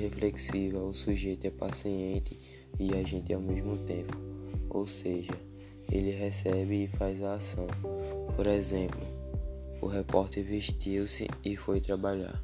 reflexiva, o sujeito é paciente e agente ao mesmo tempo, ou seja, ele recebe e faz a ação. Por exemplo, o repórter vestiu-se e foi trabalhar.